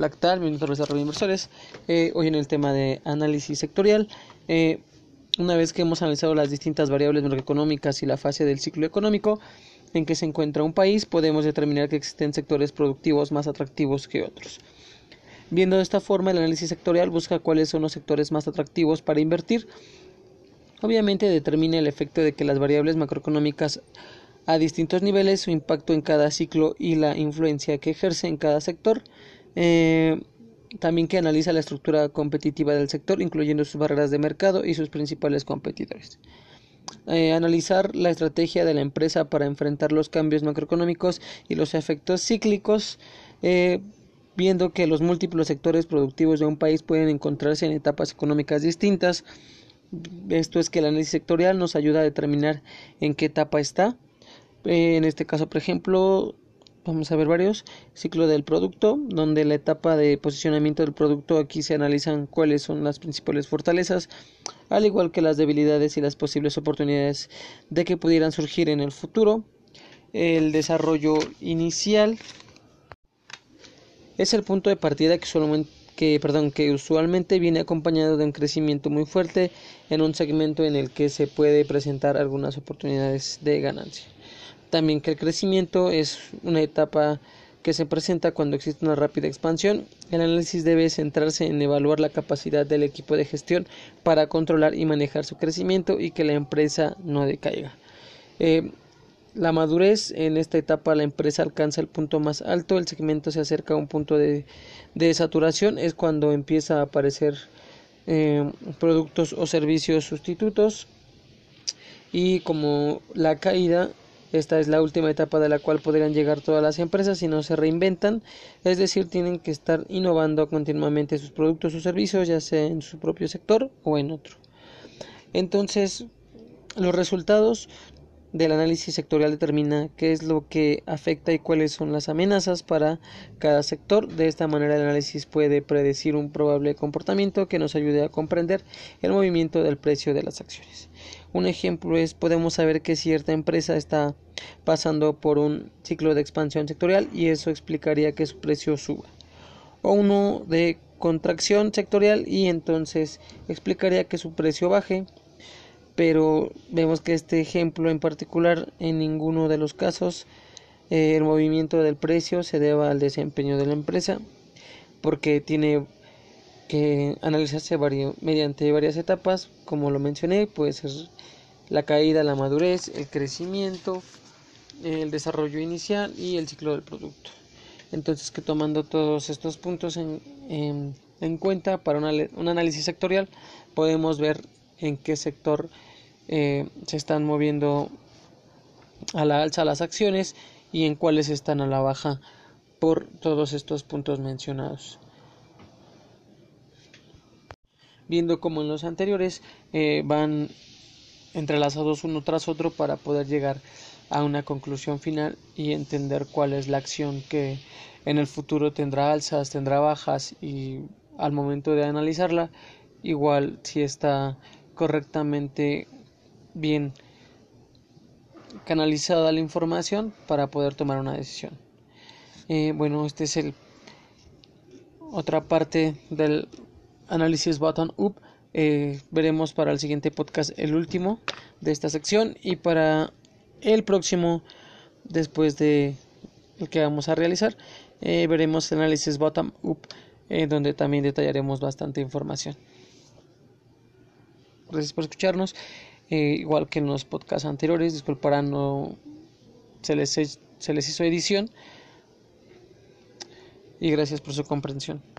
Lactal, Minuto de Desarrollo de Inversores. Eh, hoy en el tema de análisis sectorial. Eh, una vez que hemos analizado las distintas variables macroeconómicas y la fase del ciclo económico en que se encuentra un país, podemos determinar que existen sectores productivos más atractivos que otros. Viendo de esta forma, el análisis sectorial busca cuáles son los sectores más atractivos para invertir. Obviamente determina el efecto de que las variables macroeconómicas a distintos niveles, su impacto en cada ciclo y la influencia que ejerce en cada sector. Eh, también que analiza la estructura competitiva del sector, incluyendo sus barreras de mercado y sus principales competidores. Eh, analizar la estrategia de la empresa para enfrentar los cambios macroeconómicos y los efectos cíclicos, eh, viendo que los múltiples sectores productivos de un país pueden encontrarse en etapas económicas distintas. Esto es que el análisis sectorial nos ayuda a determinar en qué etapa está. En este caso, por ejemplo, vamos a ver varios ciclo del producto donde la etapa de posicionamiento del producto aquí se analizan cuáles son las principales fortalezas al igual que las debilidades y las posibles oportunidades de que pudieran surgir en el futuro el desarrollo inicial es el punto de partida que usualmente viene acompañado de un crecimiento muy fuerte en un segmento en el que se puede presentar algunas oportunidades de ganancia. También que el crecimiento es una etapa que se presenta cuando existe una rápida expansión. El análisis debe centrarse en evaluar la capacidad del equipo de gestión para controlar y manejar su crecimiento y que la empresa no decaiga. Eh, la madurez en esta etapa la empresa alcanza el punto más alto, el segmento se acerca a un punto de, saturación, es cuando empieza a aparecer eh, productos o servicios sustitutos y como la caída esta es la última etapa de la cual podrían llegar todas las empresas si no se reinventan, es decir, tienen que estar innovando continuamente sus productos o servicios, ya sea en su propio sector o en otro. Entonces, los resultados del análisis sectorial determina qué es lo que afecta y cuáles son las amenazas para cada sector. De esta manera el análisis puede predecir un probable comportamiento que nos ayude a comprender el movimiento del precio de las acciones. Un ejemplo es podemos saber que cierta empresa está pasando por un ciclo de expansión sectorial y eso explicaría que su precio suba. O uno de contracción sectorial y entonces explicaría que su precio baje pero vemos que este ejemplo en particular en ninguno de los casos eh, el movimiento del precio se deba al desempeño de la empresa porque tiene que analizarse mediante varias etapas como lo mencioné puede ser la caída la madurez el crecimiento el desarrollo inicial y el ciclo del producto entonces que tomando todos estos puntos en, en, cuenta para un análisis sectorial podemos ver en qué sector eh, se están moviendo a la alza las acciones y en cuáles están a la baja por todos estos puntos mencionados. Viendo como en los anteriores eh, van entrelazados uno tras otro para poder llegar a una conclusión final y entender cuál es la acción que en el futuro tendrá alzas, tendrá bajas y al momento de analizarla igual si está correctamente bien canalizada la información para poder tomar una decisión. Eh, bueno, este es el otra parte del análisis button up. Eh, veremos para el siguiente podcast el último de esta sección y para el próximo después de el que vamos a realizar eh, veremos el análisis bottom up donde también detallaremos bastante información. Gracias por escucharnos. Eh, igual que en los podcasts anteriores, disculparán, no se les, se les hizo edición. Y gracias por su comprensión.